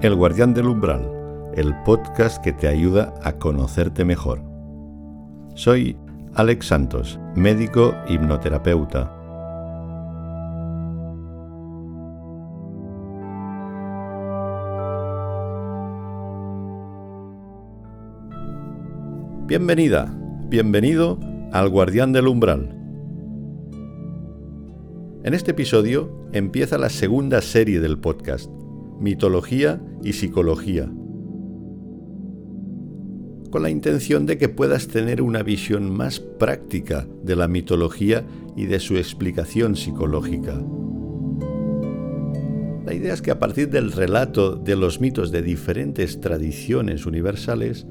El Guardián del Umbral, el podcast que te ayuda a conocerte mejor. Soy Alex Santos, médico hipnoterapeuta. Bienvenida, bienvenido al Guardián del Umbral. En este episodio empieza la segunda serie del podcast mitología y psicología, con la intención de que puedas tener una visión más práctica de la mitología y de su explicación psicológica. La idea es que a partir del relato de los mitos de diferentes tradiciones universales,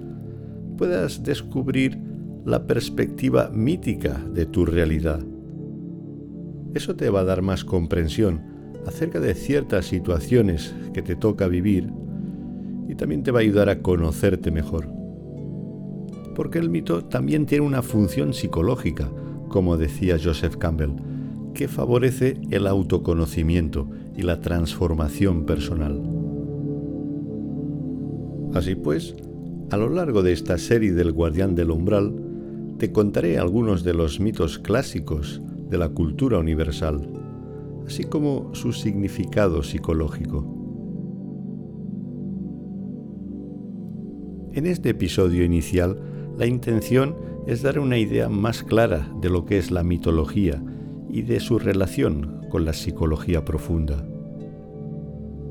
puedas descubrir la perspectiva mítica de tu realidad. Eso te va a dar más comprensión acerca de ciertas situaciones que te toca vivir y también te va a ayudar a conocerte mejor. Porque el mito también tiene una función psicológica, como decía Joseph Campbell, que favorece el autoconocimiento y la transformación personal. Así pues, a lo largo de esta serie del Guardián del Umbral, te contaré algunos de los mitos clásicos de la cultura universal así como su significado psicológico. En este episodio inicial, la intención es dar una idea más clara de lo que es la mitología y de su relación con la psicología profunda,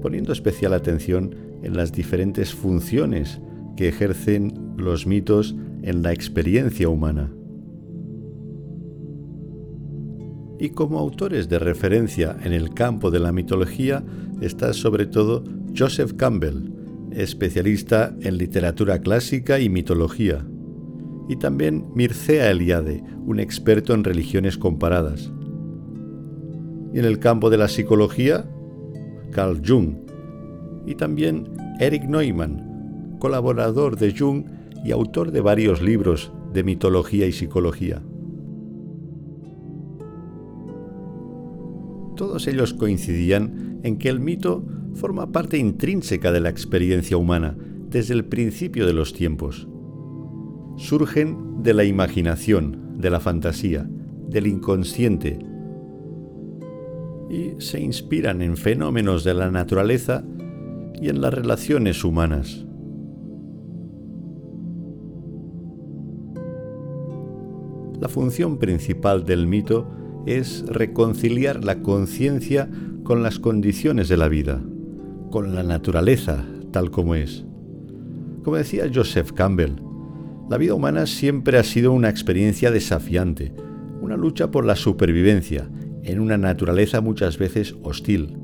poniendo especial atención en las diferentes funciones que ejercen los mitos en la experiencia humana. Y como autores de referencia en el campo de la mitología está sobre todo Joseph Campbell, especialista en literatura clásica y mitología, y también Mircea Eliade, un experto en religiones comparadas. Y en el campo de la psicología, Carl Jung, y también Eric Neumann, colaborador de Jung y autor de varios libros de mitología y psicología. Todos ellos coincidían en que el mito forma parte intrínseca de la experiencia humana desde el principio de los tiempos. Surgen de la imaginación, de la fantasía, del inconsciente y se inspiran en fenómenos de la naturaleza y en las relaciones humanas. La función principal del mito es reconciliar la conciencia con las condiciones de la vida, con la naturaleza tal como es. Como decía Joseph Campbell, la vida humana siempre ha sido una experiencia desafiante, una lucha por la supervivencia en una naturaleza muchas veces hostil,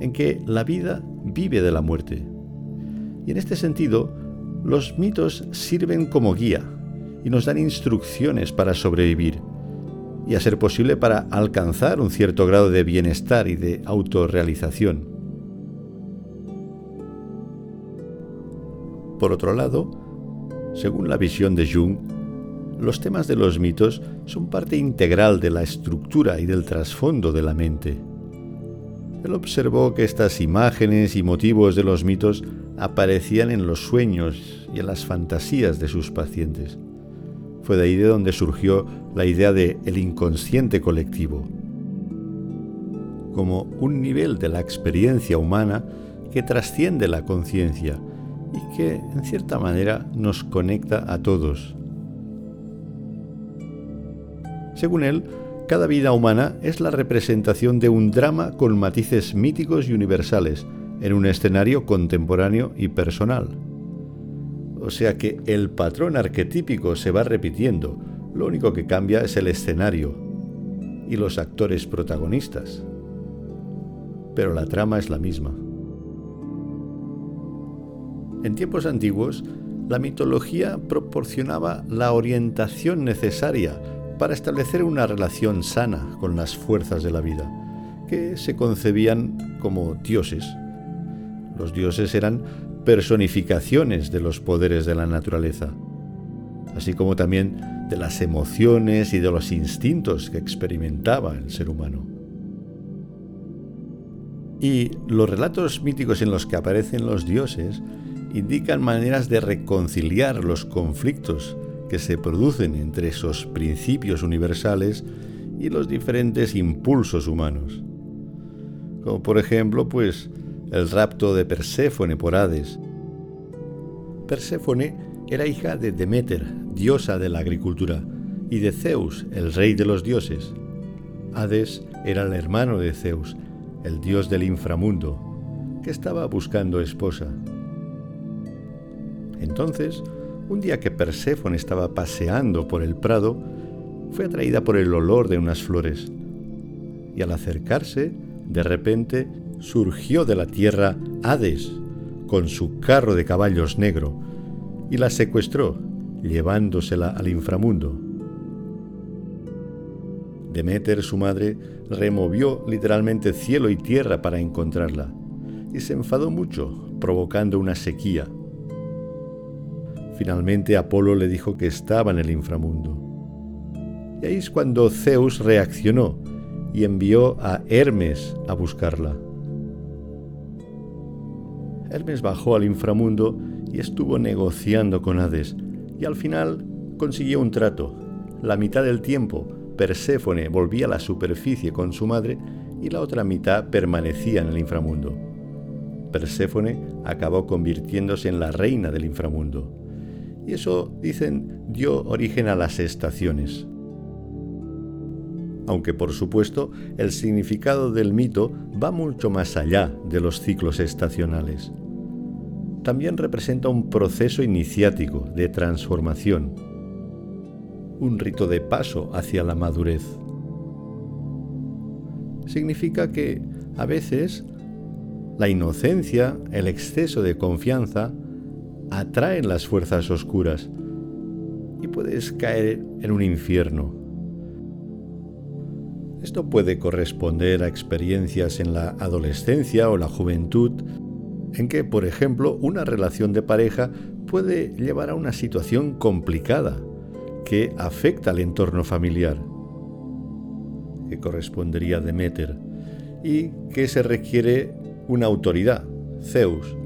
en que la vida vive de la muerte. Y en este sentido, los mitos sirven como guía y nos dan instrucciones para sobrevivir, y a ser posible para alcanzar un cierto grado de bienestar y de autorrealización. Por otro lado, según la visión de Jung, los temas de los mitos son parte integral de la estructura y del trasfondo de la mente. Él observó que estas imágenes y motivos de los mitos aparecían en los sueños y en las fantasías de sus pacientes. Fue de ahí de donde surgió la idea de el inconsciente colectivo, como un nivel de la experiencia humana que trasciende la conciencia y que en cierta manera nos conecta a todos. Según él, cada vida humana es la representación de un drama con matices míticos y universales en un escenario contemporáneo y personal. O sea que el patrón arquetípico se va repitiendo, lo único que cambia es el escenario y los actores protagonistas. Pero la trama es la misma. En tiempos antiguos, la mitología proporcionaba la orientación necesaria para establecer una relación sana con las fuerzas de la vida, que se concebían como dioses. Los dioses eran personificaciones de los poderes de la naturaleza, así como también de las emociones y de los instintos que experimentaba el ser humano. Y los relatos míticos en los que aparecen los dioses indican maneras de reconciliar los conflictos que se producen entre esos principios universales y los diferentes impulsos humanos. Como por ejemplo, pues, el rapto de Perséfone por Hades. Perséfone era hija de Deméter, diosa de la agricultura, y de Zeus, el rey de los dioses. Hades era el hermano de Zeus, el dios del inframundo, que estaba buscando esposa. Entonces, un día que Perséfone estaba paseando por el prado, fue atraída por el olor de unas flores. Y al acercarse, de repente surgió de la tierra Hades, con su carro de caballos negro, y la secuestró, llevándosela al inframundo. Demeter, su madre, removió literalmente cielo y tierra para encontrarla, y se enfadó mucho, provocando una sequía. Finalmente Apolo le dijo que estaba en el inframundo. Y ahí es cuando Zeus reaccionó y envió a Hermes a buscarla. Hermes bajó al inframundo y estuvo negociando con Hades, y al final consiguió un trato. La mitad del tiempo Perséfone volvía a la superficie con su madre y la otra mitad permanecía en el inframundo. Perséfone acabó convirtiéndose en la reina del inframundo y eso, dicen, dio origen a las estaciones. Aunque por supuesto el significado del mito va mucho más allá de los ciclos estacionales. También representa un proceso iniciático de transformación, un rito de paso hacia la madurez. Significa que, a veces, la inocencia, el exceso de confianza, atraen las fuerzas oscuras y puedes caer en un infierno. Esto puede corresponder a experiencias en la adolescencia o la juventud en que, por ejemplo, una relación de pareja puede llevar a una situación complicada que afecta al entorno familiar, que correspondería a Demeter, y que se requiere una autoridad, Zeus,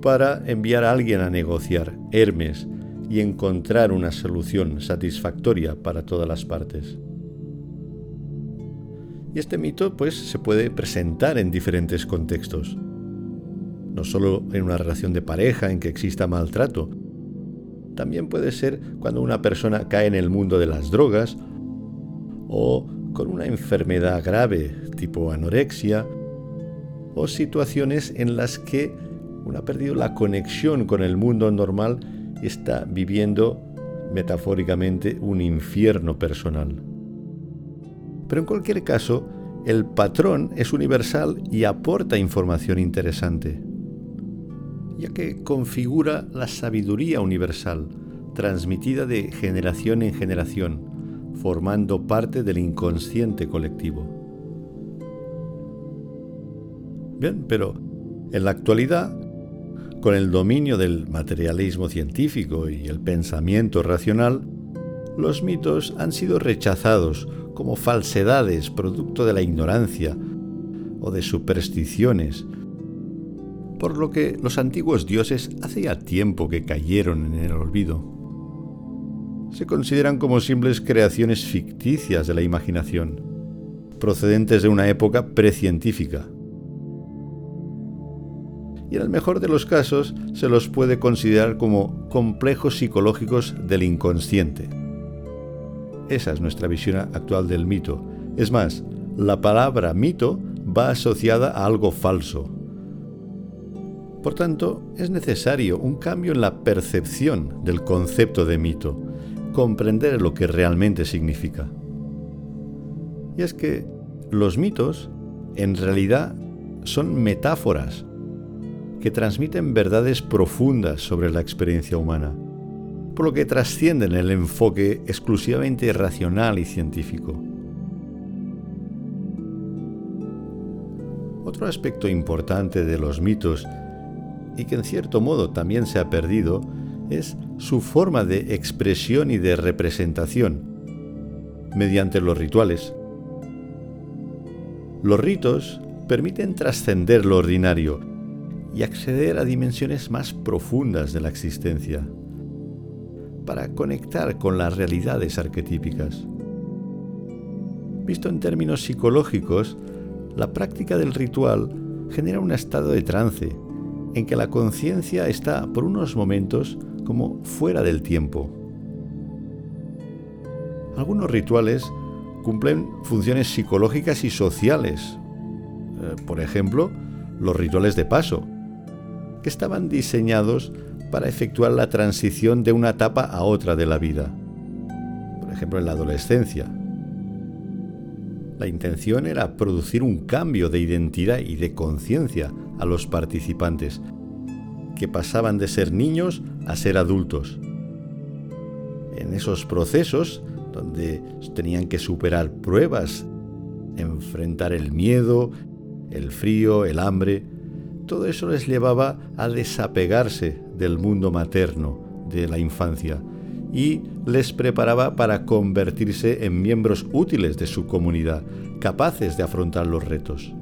para enviar a alguien a negociar, Hermes, y encontrar una solución satisfactoria para todas las partes. Y este mito pues se puede presentar en diferentes contextos. No solo en una relación de pareja en que exista maltrato. También puede ser cuando una persona cae en el mundo de las drogas o con una enfermedad grave tipo anorexia o situaciones en las que uno ha perdido la conexión con el mundo normal y está viviendo metafóricamente un infierno personal. Pero en cualquier caso, el patrón es universal y aporta información interesante, ya que configura la sabiduría universal, transmitida de generación en generación, formando parte del inconsciente colectivo. Bien, pero en la actualidad con el dominio del materialismo científico y el pensamiento racional, los mitos han sido rechazados como falsedades producto de la ignorancia o de supersticiones, por lo que los antiguos dioses hacía tiempo que cayeron en el olvido. Se consideran como simples creaciones ficticias de la imaginación, procedentes de una época precientífica y en el mejor de los casos se los puede considerar como complejos psicológicos del inconsciente. Esa es nuestra visión actual del mito. Es más, la palabra mito va asociada a algo falso. Por tanto, es necesario un cambio en la percepción del concepto de mito, comprender lo que realmente significa. Y es que los mitos, en realidad, son metáforas que transmiten verdades profundas sobre la experiencia humana, por lo que trascienden el enfoque exclusivamente racional y científico. Otro aspecto importante de los mitos, y que en cierto modo también se ha perdido, es su forma de expresión y de representación, mediante los rituales. Los ritos permiten trascender lo ordinario y acceder a dimensiones más profundas de la existencia, para conectar con las realidades arquetípicas. Visto en términos psicológicos, la práctica del ritual genera un estado de trance en que la conciencia está por unos momentos como fuera del tiempo. Algunos rituales cumplen funciones psicológicas y sociales. Eh, por ejemplo, los rituales de paso, que estaban diseñados para efectuar la transición de una etapa a otra de la vida. Por ejemplo, en la adolescencia. La intención era producir un cambio de identidad y de conciencia a los participantes, que pasaban de ser niños a ser adultos. En esos procesos, donde tenían que superar pruebas, enfrentar el miedo, el frío, el hambre, todo eso les llevaba a desapegarse del mundo materno de la infancia y les preparaba para convertirse en miembros útiles de su comunidad, capaces de afrontar los retos.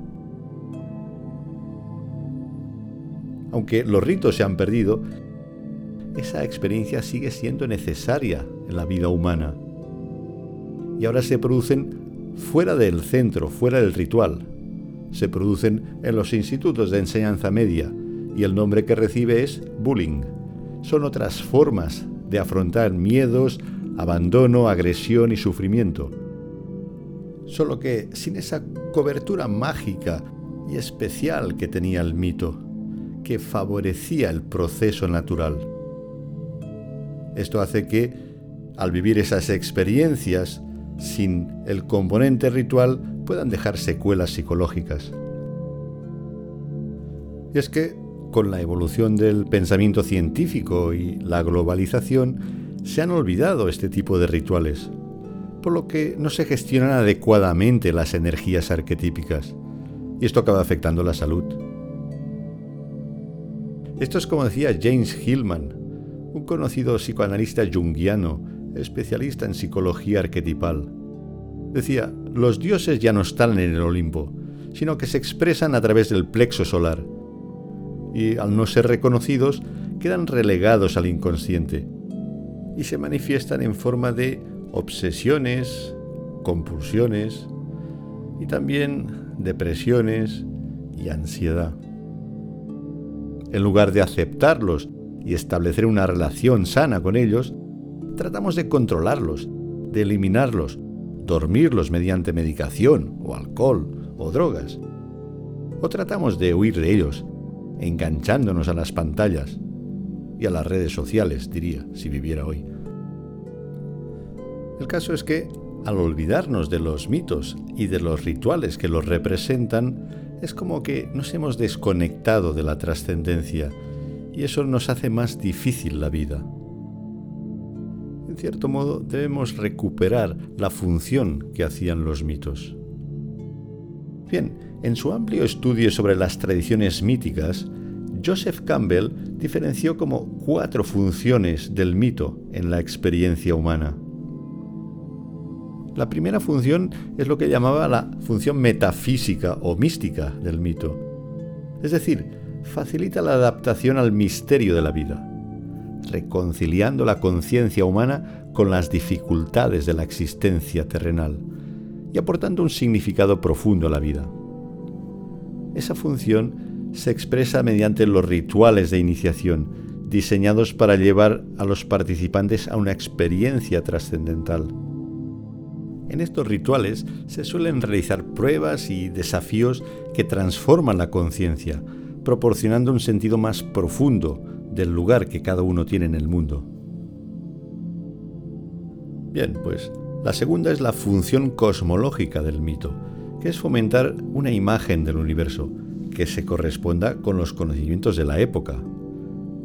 Aunque los ritos se han perdido, esa experiencia sigue siendo necesaria en la vida humana. Y ahora se producen fuera del centro, fuera del ritual. Se producen en los institutos de enseñanza media y el nombre que recibe es bullying. Son otras formas de afrontar miedos, abandono, agresión y sufrimiento. Solo que sin esa cobertura mágica y especial que tenía el mito, que favorecía el proceso natural. Esto hace que, al vivir esas experiencias sin el componente ritual, puedan dejar secuelas psicológicas. Y es que, con la evolución del pensamiento científico y la globalización, se han olvidado este tipo de rituales, por lo que no se gestionan adecuadamente las energías arquetípicas, y esto acaba afectando la salud. Esto es como decía James Hillman, un conocido psicoanalista junguiano, especialista en psicología arquetipal. Decía, los dioses ya no están en el Olimpo, sino que se expresan a través del plexo solar, y al no ser reconocidos, quedan relegados al inconsciente, y se manifiestan en forma de obsesiones, compulsiones, y también depresiones y ansiedad en lugar de aceptarlos y establecer una relación sana con ellos, tratamos de controlarlos, de eliminarlos, dormirlos mediante medicación o alcohol o drogas. O tratamos de huir de ellos, enganchándonos a las pantallas y a las redes sociales, diría, si viviera hoy. El caso es que, al olvidarnos de los mitos y de los rituales que los representan, es como que nos hemos desconectado de la trascendencia y eso nos hace más difícil la vida. En cierto modo, debemos recuperar la función que hacían los mitos. Bien, en su amplio estudio sobre las tradiciones míticas, Joseph Campbell diferenció como cuatro funciones del mito en la experiencia humana. La primera función es lo que llamaba la función metafísica o mística del mito. Es decir, facilita la adaptación al misterio de la vida, reconciliando la conciencia humana con las dificultades de la existencia terrenal y aportando un significado profundo a la vida. Esa función se expresa mediante los rituales de iniciación, diseñados para llevar a los participantes a una experiencia trascendental. En estos rituales se suelen realizar pruebas y desafíos que transforman la conciencia, proporcionando un sentido más profundo del lugar que cada uno tiene en el mundo. Bien, pues la segunda es la función cosmológica del mito, que es fomentar una imagen del universo que se corresponda con los conocimientos de la época,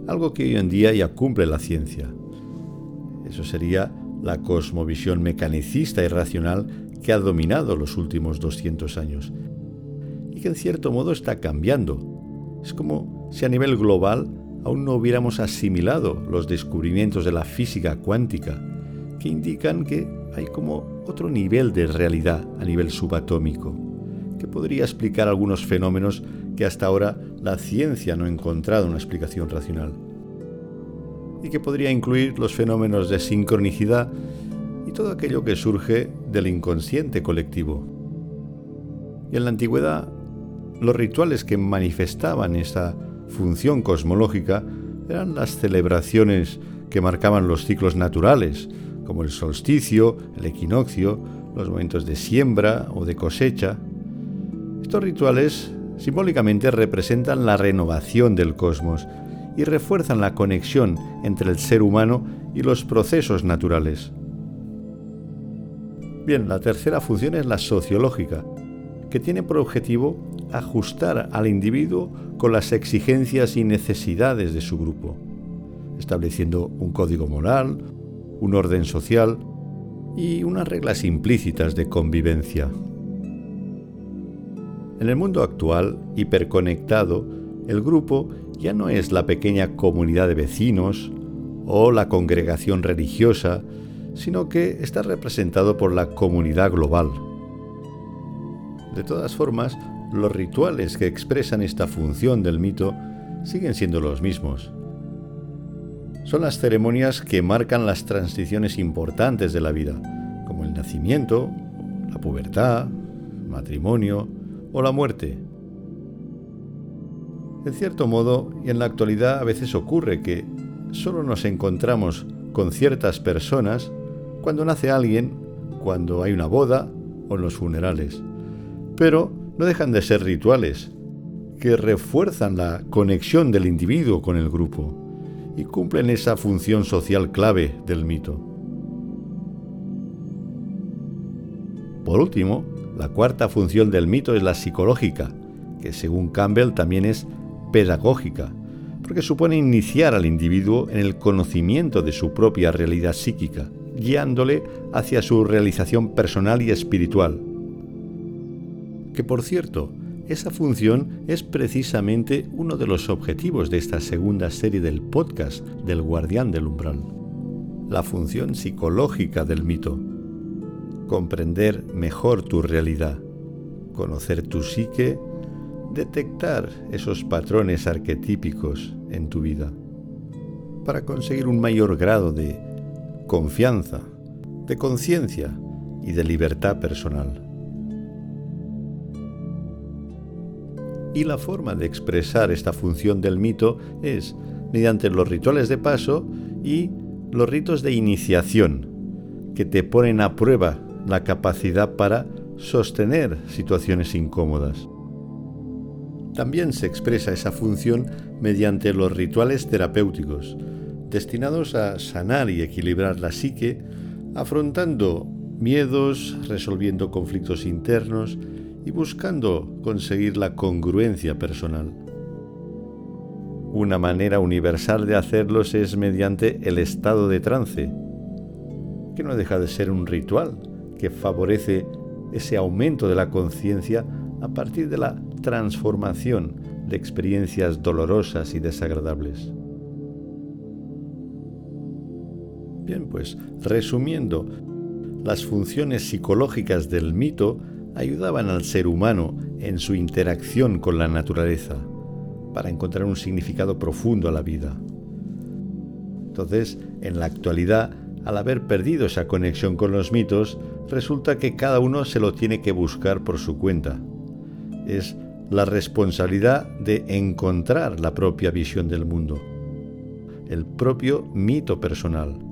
algo que hoy en día ya cumple la ciencia. Eso sería la cosmovisión mecanicista y racional que ha dominado los últimos 200 años y que en cierto modo está cambiando. Es como si a nivel global aún no hubiéramos asimilado los descubrimientos de la física cuántica, que indican que hay como otro nivel de realidad a nivel subatómico, que podría explicar algunos fenómenos que hasta ahora la ciencia no ha encontrado una explicación racional. Y que podría incluir los fenómenos de sincronicidad y todo aquello que surge del inconsciente colectivo. Y en la antigüedad, los rituales que manifestaban esa función cosmológica eran las celebraciones que marcaban los ciclos naturales, como el solsticio, el equinoccio, los momentos de siembra o de cosecha. Estos rituales simbólicamente representan la renovación del cosmos y refuerzan la conexión entre el ser humano y los procesos naturales. Bien, la tercera función es la sociológica, que tiene por objetivo ajustar al individuo con las exigencias y necesidades de su grupo, estableciendo un código moral, un orden social y unas reglas implícitas de convivencia. En el mundo actual, hiperconectado, el grupo ya no es la pequeña comunidad de vecinos o la congregación religiosa, sino que está representado por la comunidad global. De todas formas, los rituales que expresan esta función del mito siguen siendo los mismos. Son las ceremonias que marcan las transiciones importantes de la vida, como el nacimiento, la pubertad, matrimonio o la muerte. En cierto modo, y en la actualidad a veces ocurre que solo nos encontramos con ciertas personas cuando nace alguien, cuando hay una boda o en los funerales pero no dejan de ser rituales que refuerzan la conexión del individuo con el grupo y cumplen esa función social clave del mito. Por último, la cuarta función del mito es la psicológica, que según Campbell también es pedagógica, porque supone iniciar al individuo en el conocimiento de su propia realidad psíquica, guiándole hacia su realización personal y espiritual, que por cierto, esa función es precisamente uno de los objetivos de esta segunda serie del podcast del Guardián del Umbral. La función psicológica del mito. Comprender mejor tu realidad, conocer tu psique, detectar esos patrones arquetípicos en tu vida, para conseguir un mayor grado de confianza, de conciencia y de libertad personal. Y la forma de expresar esta función del mito es mediante los rituales de paso y los ritos de iniciación, que te ponen a prueba la capacidad para sostener situaciones incómodas. También se expresa esa función mediante los rituales terapéuticos, destinados a sanar y equilibrar la psique, afrontando miedos, resolviendo conflictos internos y buscando conseguir la congruencia personal. Una manera universal de hacerlos es mediante el estado de trance, que no deja de ser un ritual que favorece ese aumento de la conciencia a partir de la transformación de experiencias dolorosas y desagradables. Bien, pues resumiendo, las funciones psicológicas del mito ayudaban al ser humano en su interacción con la naturaleza para encontrar un significado profundo a la vida. Entonces, en la actualidad, al haber perdido esa conexión con los mitos, resulta que cada uno se lo tiene que buscar por su cuenta. Es la responsabilidad de encontrar la propia visión del mundo, el propio mito personal.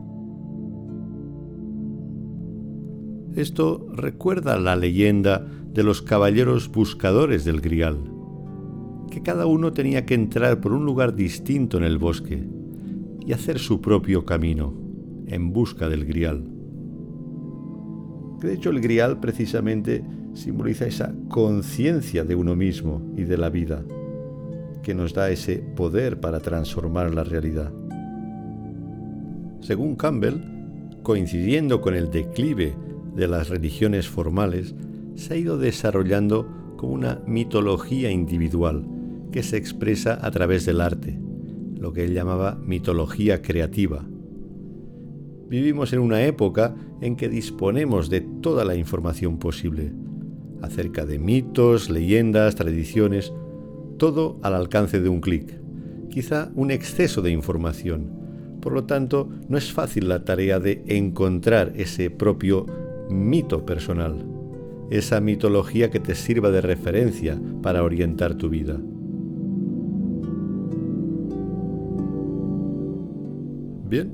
Esto recuerda la leyenda de los caballeros buscadores del Grial, que cada uno tenía que entrar por un lugar distinto en el bosque y hacer su propio camino en busca del Grial. De hecho, el Grial precisamente simboliza esa conciencia de uno mismo y de la vida, que nos da ese poder para transformar la realidad. Según Campbell, coincidiendo con el declive de las religiones formales se ha ido desarrollando como una mitología individual que se expresa a través del arte, lo que él llamaba mitología creativa. Vivimos en una época en que disponemos de toda la información posible, acerca de mitos, leyendas, tradiciones, todo al alcance de un clic. Quizá un exceso de información. Por lo tanto, no es fácil la tarea de encontrar ese propio mito personal, esa mitología que te sirva de referencia para orientar tu vida. Bien,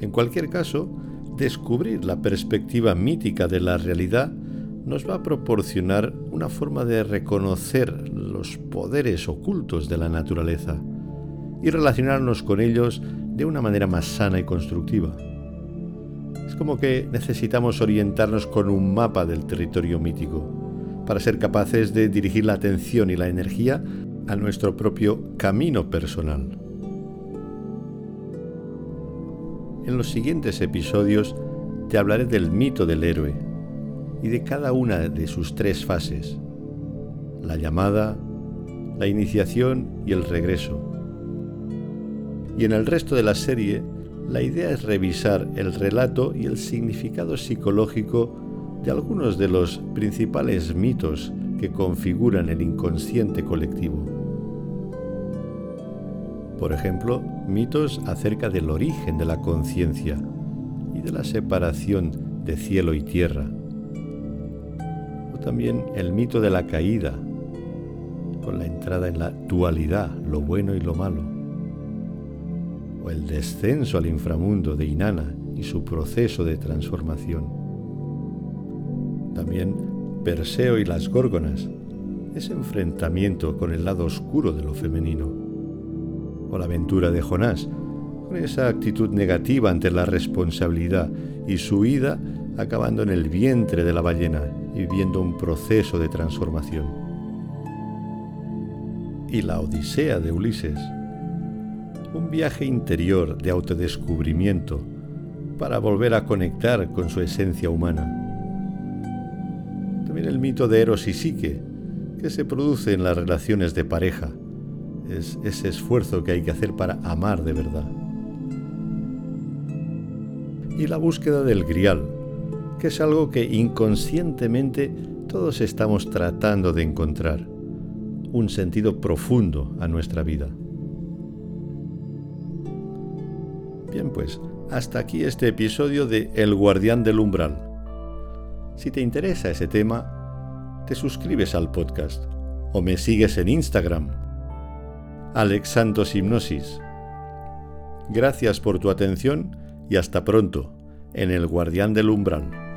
en cualquier caso, descubrir la perspectiva mítica de la realidad nos va a proporcionar una forma de reconocer los poderes ocultos de la naturaleza y relacionarnos con ellos de una manera más sana y constructiva. Es como que necesitamos orientarnos con un mapa del territorio mítico para ser capaces de dirigir la atención y la energía a nuestro propio camino personal. En los siguientes episodios te hablaré del mito del héroe y de cada una de sus tres fases, la llamada, la iniciación y el regreso. Y en el resto de la serie, la idea es revisar el relato y el significado psicológico de algunos de los principales mitos que configuran el inconsciente colectivo. Por ejemplo, mitos acerca del origen de la conciencia y de la separación de cielo y tierra. O también el mito de la caída, con la entrada en la dualidad, lo bueno y lo malo. El descenso al inframundo de Inanna y su proceso de transformación. También Perseo y las Górgonas, ese enfrentamiento con el lado oscuro de lo femenino o la aventura de Jonás, con esa actitud negativa ante la responsabilidad y su huida acabando en el vientre de la ballena y viviendo un proceso de transformación. Y la Odisea de Ulises, un viaje interior de autodescubrimiento para volver a conectar con su esencia humana. También el mito de Eros y Psique, que se produce en las relaciones de pareja, es ese esfuerzo que hay que hacer para amar de verdad. Y la búsqueda del grial, que es algo que inconscientemente todos estamos tratando de encontrar, un sentido profundo a nuestra vida. Bien, pues hasta aquí este episodio de El guardián del umbral. Si te interesa ese tema, te suscribes al podcast o me sigues en Instagram Alex Santos Hipnosis. Gracias por tu atención y hasta pronto en El Guardián del Umbral.